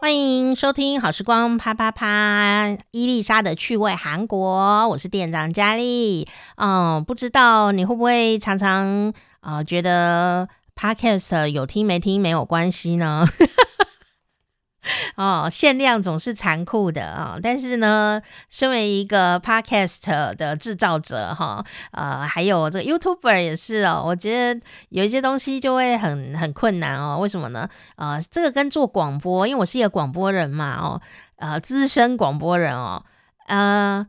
欢迎收听好时光啪啪啪，伊丽莎的趣味韩国，我是店长佳丽。嗯，不知道你会不会常常啊、觉得 Podcast 有听没听没有关系呢？哦，限量总是残酷的啊、但是呢，身为一个 podcast 的制造者哈，呃，还有这 YouTuber 也是哦，我觉得有一些东西就会很很困难哦。为什么呢？呃，这个跟做广播，因为我是一个广播人嘛，哦，呃，资深广播人哦，呃，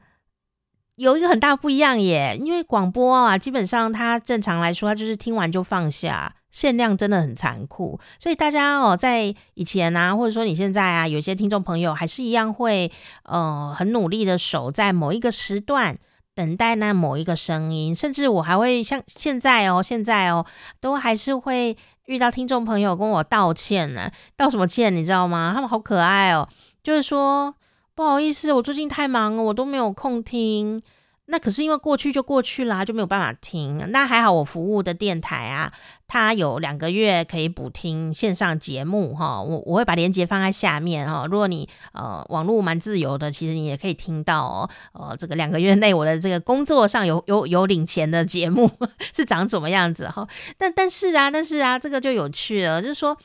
有一个很大不一样耶。因为广播啊，基本上它正常来说，它就是听完就放下。限量真的很残酷，所以大家哦，在以前啊，或者说你现在啊，有些听众朋友还是一样会呃很努力的守在某一个时段等待那某一个声音，甚至我还会像现在哦，现在哦，都还是会遇到听众朋友跟我道歉呢，道什么歉你知道吗？他们好可爱哦，就是说不好意思，我最近太忙了，我都没有空听。那可是因为过去就过去啦，就没有办法听。那还好，我服务的电台啊，它有两个月可以补听线上节目哈。我我会把链接放在下面哈。如果你呃网络蛮自由的，其实你也可以听到哦。呃，这个两个月内我的这个工作上有有有领钱的节目 是长什么样子哈？但但是啊，但是啊，这个就有趣了，就是说。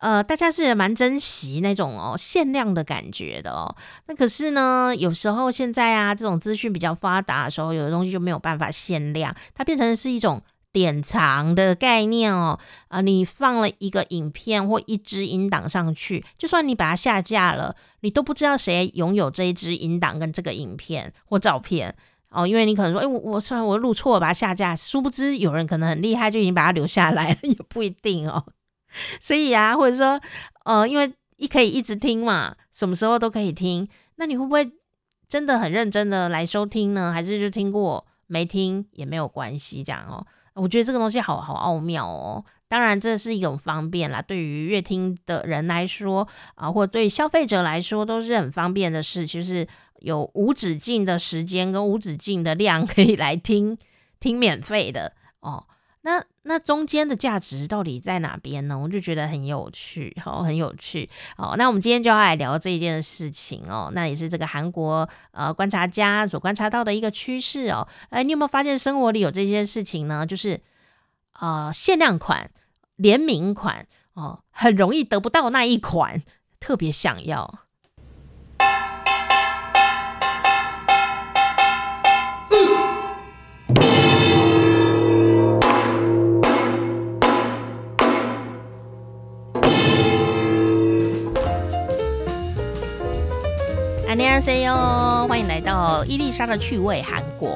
呃，大家是蛮珍惜那种哦限量的感觉的哦。那可是呢，有时候现在啊，这种资讯比较发达的时候，有的东西就没有办法限量，它变成是一种典藏的概念哦。啊、你放了一个影片或一支音档上去，就算你把它下架了，你都不知道谁拥有这一支音档跟这个影片或照片哦。因为你可能说，哎，我我算我录错了，把它下架，殊不知有人可能很厉害，就已经把它留下来了，也不一定哦。所以啊，或者说，呃，因为一可以一直听嘛，什么时候都可以听。那你会不会真的很认真的来收听呢？还是就听过没听也没有关系这样哦？我觉得这个东西好好奥妙哦。当然，这是一种方便啦，对于阅听的人来说啊，或对消费者来说都是很方便的事，就是有无止境的时间跟无止境的量可以来听听免费的哦。那那中间的价值到底在哪边呢？我就觉得很有趣，好，很有趣，好。那我们今天就要来聊这一件事情哦。那也是这个韩国呃观察家所观察到的一个趋势哦。哎，你有没有发现生活里有这些事情呢？就是呃限量款、联名款哦，很容易得不到那一款，特别想要。大家好，欢迎来到伊丽莎的趣味韩国。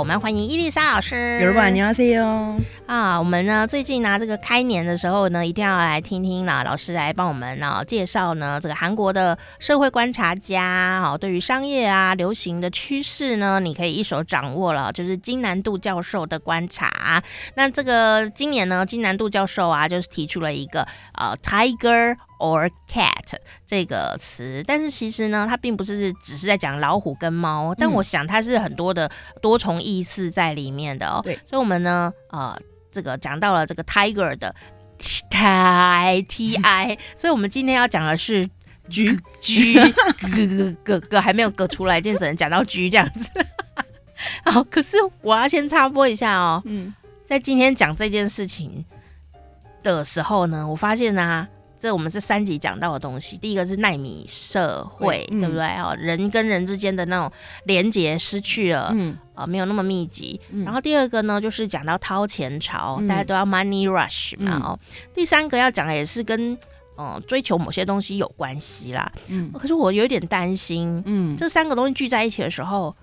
我们欢迎伊丽莎老师。有人你好，C 哦啊，我们呢最近呢这个开年的时候呢，一定要来听听呢老师来帮我们呢介绍呢这个韩国的社会观察家。好，对于商业啊流行的趋势呢，你可以一手掌握了，就是金南度教授的观察。那这个今年呢，金南度教授啊，就是提出了一个呃 Tiger。or cat 这个词，但是其实呢，它并不是只是在讲老虎跟猫，但我想它是很多的多重意思在里面的哦。对，所以我们呢，呃，这个讲到了这个 tiger 的 t i t i，所以我们今天要讲的是 g g 哥哥哥还没有隔出来，今天只能讲到 g 这样子。好，可是我要先插播一下哦。嗯，在今天讲这件事情的时候呢，我发现呢、啊。这我们是三集讲到的东西。第一个是奈米社会，对，对不对？哦、嗯，人跟人之间的那种连接失去了，嗯，啊、呃，没有那么密集。嗯、然后第二个呢，就是讲到掏钱潮，嗯、大家都要 money rush 嘛，嗯、哦。第三个要讲的也是跟嗯、呃、追求某些东西有关系啦。嗯，可是我有点担心，嗯，这三个东西聚在一起的时候。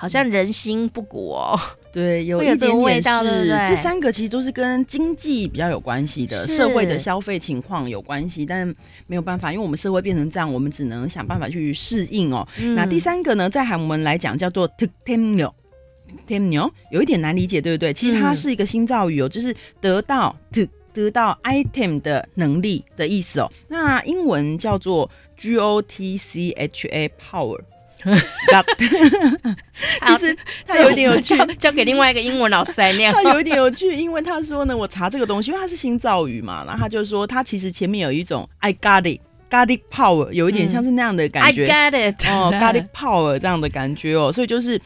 好像人心不古哦，对，有一点点是，这三个其实都是跟经济比较有关系的，社会的消费情况有关系，但没有办法，因为我们社会变成这样，我们只能想办法去适应哦。那第三个呢，在韩文来讲叫做 "takmio"，"takmio" 有一点难理解，对不对？其实它是一个新造语哦，就是得到得得到 item 的能力的意思哦。那英文叫做 "gotcha power"。其实他有点有趣，交给另外一个英文老师来念。他有一点有趣，因为他说呢，我查这个东西，因为它是新造语嘛，然后他就说，他其实前面有一种 I got it garlic power，有一点像是那样的感觉。嗯、I got it 哦，garlic power 这样的感觉哦，所以就是。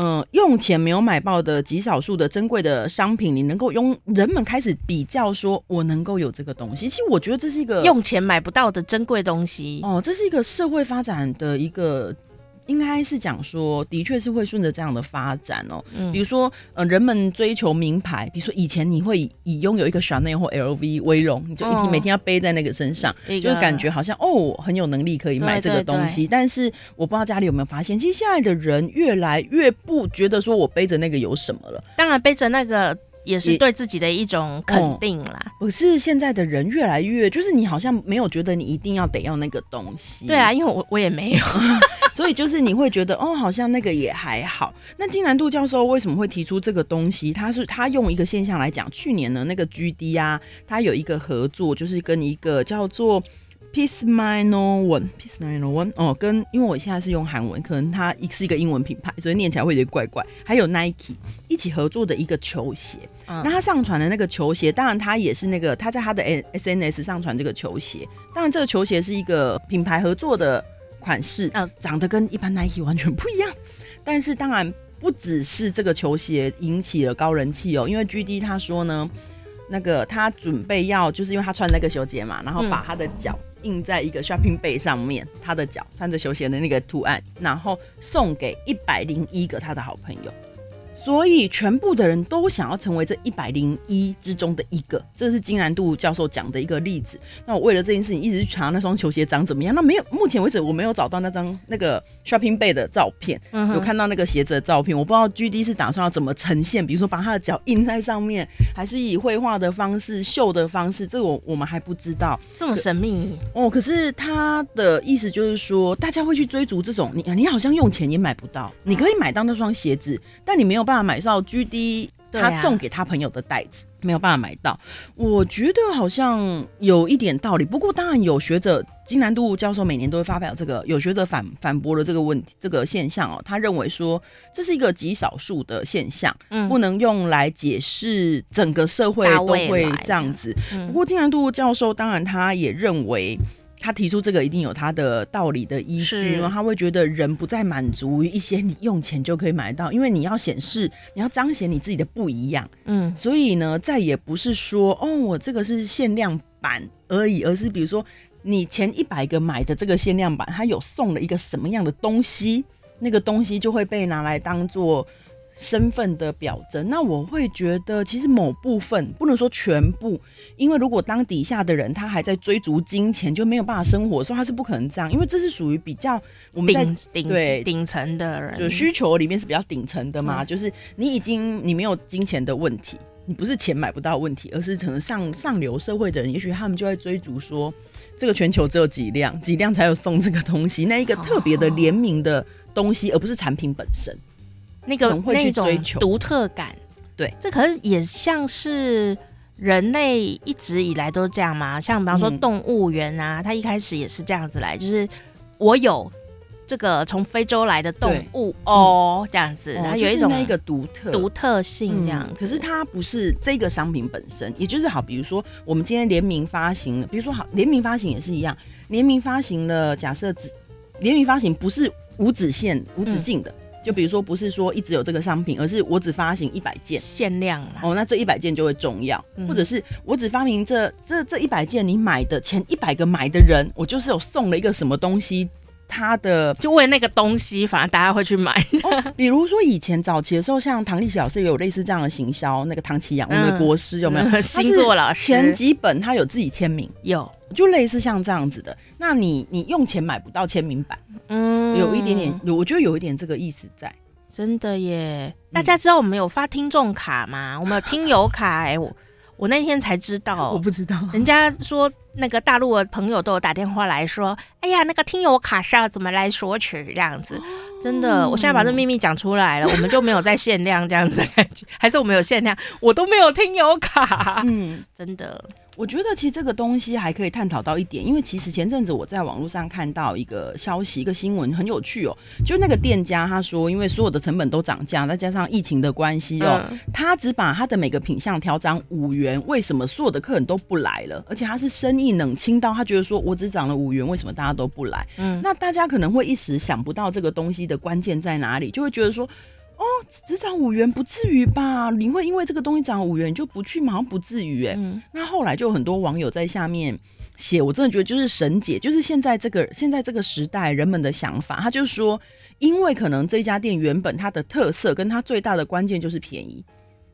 嗯，用钱没有买爆的极少数的珍贵的商品，你能够用人们开始比较，说我能够有这个东西。其实我觉得这是一个用钱买不到的珍贵东西哦，这是一个社会发展的一个。应该是讲说，的确是会顺着这样的发展哦。嗯，比如说，呃，人们追求名牌，比如说以前你会以拥有一个 Chanel 或 LV 为荣，你就一天每天要背在那个身上，哦、就是感觉好像哦很有能力可以买这个东西。但是我不知道家里有没有发现，其实现在的人越来越不觉得说我背着那个有什么了。当然，背着那个。也是对自己的一种肯定啦。可、哦、是现在的人越来越，就是你好像没有觉得你一定要得要那个东西。对啊，因为我我也没有，所以就是你会觉得哦，好像那个也还好。那金南度教授为什么会提出这个东西？他是他用一个现象来讲，去年呢那个 GD 啊，他有一个合作，就是跟一个叫做。Peace Nine One，Peace Nine One 哦，跟因为我现在是用韩文，可能它是一个英文品牌，所以念起来会有点怪怪。还有 Nike 一起合作的一个球鞋，嗯、那他上传的那个球鞋，当然他也是那个他在他的 SNS 上传这个球鞋，当然这个球鞋是一个品牌合作的款式，嗯，长得跟一般 Nike 完全不一样。但是当然不只是这个球鞋引起了高人气哦，因为 GD 他说呢，那个他准备要就是因为他穿那个球鞋嘛，然后把他的脚。印在一个 shopping bag 上面，他的脚穿着球鞋的那个图案，然后送给一百零一个他的好朋友。所以全部的人都想要成为这一百零一之中的一个，这是金兰度教授讲的一个例子。那我为了这件事情一直去查那双球鞋长怎么样，那没有，目前为止我没有找到那张那个 shopping bag 的照片，嗯、有看到那个鞋子的照片。我不知道 GD 是打算要怎么呈现，比如说把他的脚印在上面，还是以绘画的方式、绣的方式，这个我我们还不知道。这么神秘哦。可是他的意思就是说，大家会去追逐这种，你你好像用钱也买不到，你可以买到那双鞋子，但你没有办法买到 GD 他送给他朋友的袋子，没有办法买到。我觉得好像有一点道理。不过当然有学者金南度教授每年都会发表这个，有学者反反驳了这个问题，这个现象哦。他认为说这是一个极少数的现象，嗯，不能用来解释整个社会都会这样子。不过金南度教授当然他也认为。他提出这个一定有他的道理的依据，然后他会觉得人不再满足于一些你用钱就可以买到，因为你要显示，你要彰显你自己的不一样，嗯，所以呢，再也不是说哦，我这个是限量版而已，而是比如说你前一百个买的这个限量版，它有送了一个什么样的东西，那个东西就会被拿来当做。身份的表征，那我会觉得其实某部分不能说全部，因为如果当底下的人他还在追逐金钱，就没有办法生活，所以他是不可能这样，因为这是属于比较我们在顶对顶层的人，就需求里面是比较顶层的嘛，嗯、就是你已经你没有金钱的问题，你不是钱买不到问题，而是可能上上流社会的人，也许他们就在追逐说，这个全球只有几辆，几辆才有送这个东西，那一个特别的联名的东西，而不是产品本身。那个那种独特感，对，这可是也像是人类一直以来都是这样吗？像比方说动物园啊，它一开始也是这样子来，就是我有这个从非洲来的动物哦，这样子，它有一种那个独特。独特性这样。可是它不是这个商品本身，也就是好，比如说我们今天联名发行，比如说好联名发行也是一样，联名发行了，假设只联名发行不是无止线、无止境的。就比如说，不是说一直有这个商品，而是我只发行一百件限量哦，那这一百件就会重要，嗯、或者是我只发明这这这一百件，你买的前一百个买的人，我就是有送了一个什么东西，他的就为那个东西，反而大家会去买。哦、比如说以前早期的时候，像唐立淇老师也有类似这样的行销，那个唐奇阳，我们的国师有没有？嗯、星座老师前几本他有自己签名，有就类似像这样子的。那你你用钱买不到签名版。嗯，有一点点，我觉得有一点这个意思在，真的耶。大家知道我们有发听众卡吗？我们有听友卡，哎，我我那天才知道，我不知道。人家说那个大陆的朋友都有打电话来说，哎呀，那个听友卡是要怎么来索取这样子？真的，我现在把这秘密讲出来了，我们就没有再限量这样子的感觉，还是我们有限量？我都没有听友卡，嗯，真的。我觉得其实这个东西还可以探讨到一点，因为其实前阵子我在网络上看到一个消息，一个新闻很有趣哦，就那个店家他说，因为所有的成本都涨价，再加上疫情的关系哦，嗯、他只把他的每个品相调涨五元，为什么所有的客人都不来了？而且他是生意冷清到他觉得说我只涨了五元，为什么大家都不来？嗯，那大家可能会一时想不到这个东西的关键在哪里，就会觉得说。哦，只涨五元不至于吧？你会因为这个东西涨五元就不去吗？好像不至于哎、欸。嗯、那后来就有很多网友在下面写，我真的觉得就是神解，就是现在这个现在这个时代人们的想法，他就说，因为可能这家店原本它的特色跟它最大的关键就是便宜。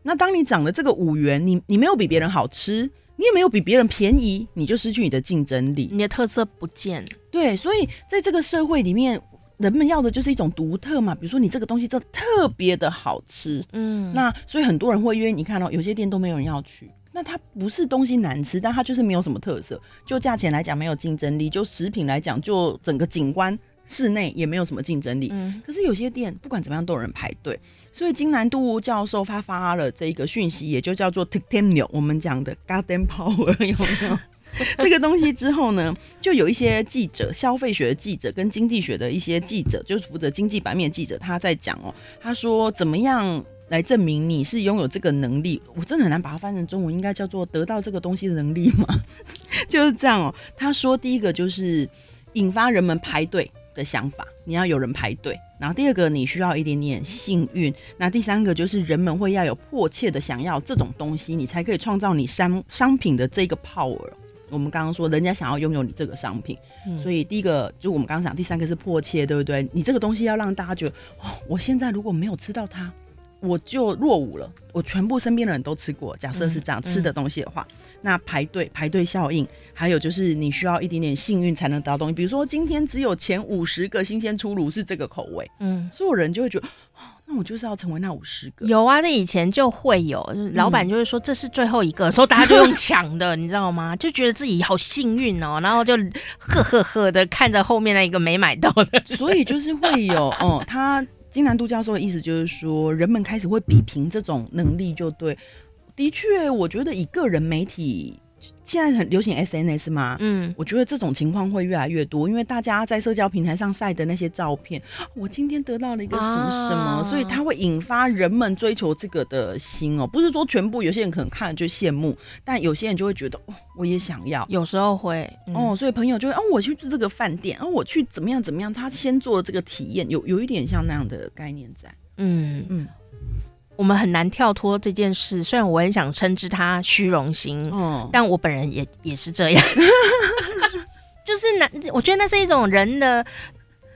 那当你涨了这个五元，你你没有比别人好吃，你也没有比别人便宜，你就失去你的竞争力，你的特色不见。对，所以在这个社会里面。人们要的就是一种独特嘛，比如说你这个东西真的特别的好吃，嗯，那所以很多人会约。你看到、喔、有些店都没有人要去，那它不是东西难吃，但它就是没有什么特色。就价钱来讲没有竞争力，就食品来讲，就整个景观室内也没有什么竞争力。嗯，可是有些店不管怎么样都有人排队，所以金南度教授他发了这个讯息，也就叫做 TikTok 我们讲的 Garden Power 有没有？这个东西之后呢，就有一些记者，消费学的记者跟经济学的一些记者，就是负责经济版面的记者，他在讲哦，他说怎么样来证明你是拥有这个能力？我真的很难把它翻成中文，应该叫做得到这个东西的能力吗？就是这样哦。他说第一个就是引发人们排队的想法，你要有人排队；然后第二个你需要一点点幸运；那第三个就是人们会要有迫切的想要这种东西，你才可以创造你商商品的这个 power。我们刚刚说，人家想要拥有你这个商品，嗯、所以第一个就我们刚刚讲，第三个是迫切，对不对？你这个东西要让大家觉得，哦，我现在如果没有吃到它，我就落伍了。我全部身边的人都吃过，假设是这样、嗯、吃的东西的话，那排队排队效应，还有就是你需要一点点幸运才能得到东西。比如说今天只有前五十个新鲜出炉是这个口味，嗯，所有人就会觉得。那我就是要成为那五十个。有啊，那以前就会有，老板就会说这是最后一个，所以、嗯、大家就用抢的，你知道吗？就觉得自己好幸运哦，然后就呵呵呵的看着后面那一个没买到的。所以就是会有哦，他金南度教授的意思就是说，人们开始会比拼这种能力，就对。的确，我觉得以个人媒体。现在很流行 SNS 吗，嗯，我觉得这种情况会越来越多，因为大家在社交平台上晒的那些照片，我今天得到了一个什么什么，啊、所以它会引发人们追求这个的心哦。不是说全部，有些人可能看了就羡慕，但有些人就会觉得哦，我也想要。有时候会、嗯、哦，所以朋友就会哦，我去住这个饭店，哦，我去怎么样怎么样，他先做这个体验，有有一点像那样的概念在，嗯嗯。嗯我们很难跳脱这件事，虽然我很想称之他虚荣心，嗯，但我本人也也是这样，就是难，我觉得那是一种人的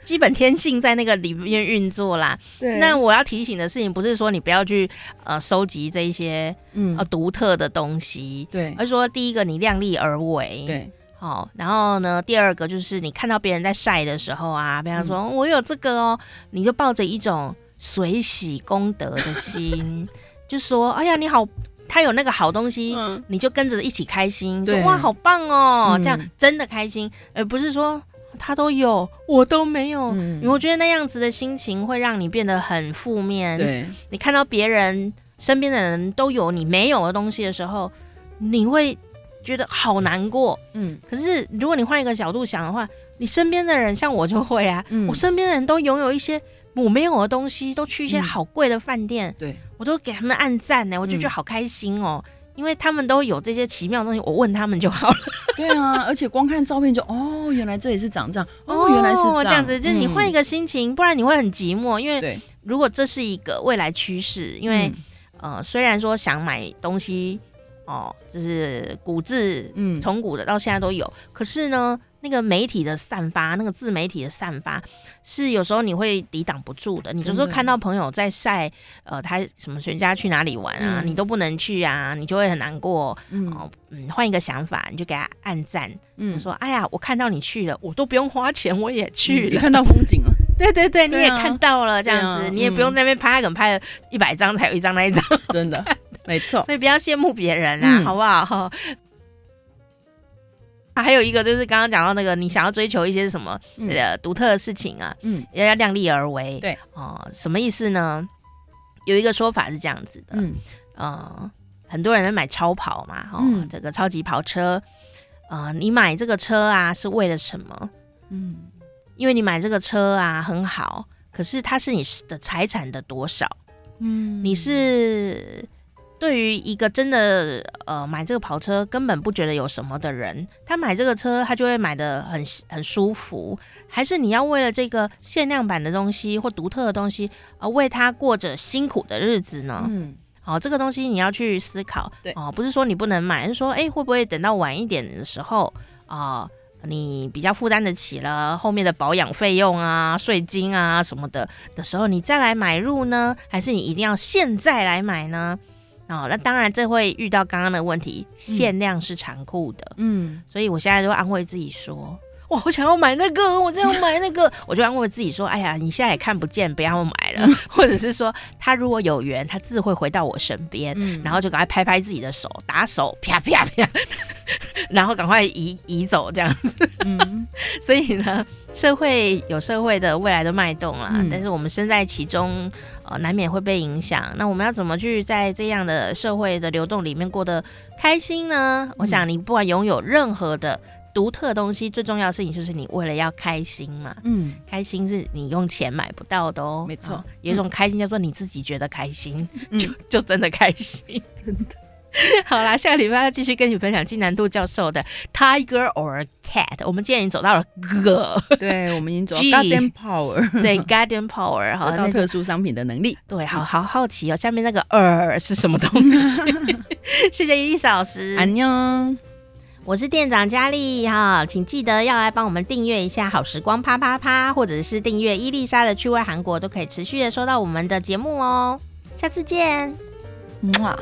基本天性在那个里面运作啦。那我要提醒的事情不是说你不要去呃收集这一些嗯。呃独特的东西，对，而是说第一个你量力而为，对，好，然后呢，第二个就是你看到别人在晒的时候啊，比方说、嗯、我有这个哦，你就抱着一种。随喜功德的心，就说：“哎呀，你好，他有那个好东西，嗯、你就跟着一起开心。说哇，好棒哦，嗯、这样真的开心，而不是说他都有，我都没有。嗯、因为我觉得那样子的心情会让你变得很负面。对，你看到别人身边的人都有你没有的东西的时候，你会觉得好难过。嗯，可是如果你换一个角度想的话，你身边的人像我就会啊，嗯、我身边的人都拥有一些。”我没有的东西，都去一些好贵的饭店，嗯、对。我都给他们按赞呢，我就觉得好开心哦，嗯、因为他们都有这些奇妙的东西，我问他们就好了。对啊，而且光看照片就哦，原来这里是长这样，哦，原来是这样，哦、这样子，就是你换一个心情，嗯、不然你会很寂寞。因为如果这是一个未来趋势，因为、嗯、呃，虽然说想买东西哦，就是古字，嗯，从古的到现在都有，可是呢。那个媒体的散发，那个自媒体的散发，是有时候你会抵挡不住的。你就说看到朋友在晒，呃，他什么全家去哪里玩啊，嗯、你都不能去啊，你就会很难过。嗯，嗯，换一个想法，你就给他按赞。嗯，说，哎呀，我看到你去了，我都不用花钱，我也去了。你看到风景了？对对对，你也看到了，这样子，啊、你也不用在那边拍，可能拍了一百张才有一张那一张。真的，没错。所以不要羡慕别人啊，嗯、好不好？还有一个就是刚刚讲到那个，你想要追求一些什么呃独特的事情啊，嗯，要要量力而为。对哦，什么意思呢？有一个说法是这样子的，嗯，呃，很多人在买超跑嘛，哦，嗯、这个超级跑车，啊、呃，你买这个车啊是为了什么？嗯，因为你买这个车啊很好，可是它是你的财产的多少？嗯，你是。对于一个真的呃买这个跑车根本不觉得有什么的人，他买这个车他就会买的很很舒服，还是你要为了这个限量版的东西或独特的东西而为他过着辛苦的日子呢？嗯，好、哦，这个东西你要去思考。对哦，不是说你不能买，是说哎会不会等到晚一点的时候啊、呃，你比较负担得起了后面的保养费用啊、税金啊什么的的时候，你再来买入呢？还是你一定要现在来买呢？哦，那当然，这会遇到刚刚的问题，限量是残酷的。嗯，所以我现在就安慰自己说，哇，我想要买那个，我就要买那个，我就安慰自己说，哎呀，你现在也看不见，不要买了。嗯、或者是说，他如果有缘，他自会回到我身边，嗯、然后就赶快拍拍自己的手，打手，啪啪啪，然后赶快移移走这样子。嗯，所以呢。社会有社会的未来的脉动啦，嗯、但是我们身在其中，呃，难免会被影响。那我们要怎么去在这样的社会的流动里面过得开心呢？嗯、我想，你不管拥有任何的独特东西，最重要的事情就是你为了要开心嘛。嗯，开心是你用钱买不到的哦。没错、哦，有一种开心叫做你自己觉得开心，嗯、就就真的开心，真的。好啦，下个礼拜要继续跟你分享金南度教授的 Tiger or Cat。我们今天已经走到了 G，对，我们已经走到 Garden Power，对，Garden Power，好，到特殊商品的能力，对，好好好奇哦，下面那个 R 是什么东西？谢谢伊丽莎老师，安妞，我是店长佳丽哈，请记得要来帮我们订阅一下好时光啪啪啪，或者是订阅伊丽莎的趣味韩国，都可以持续的收到我们的节目哦。下次见，么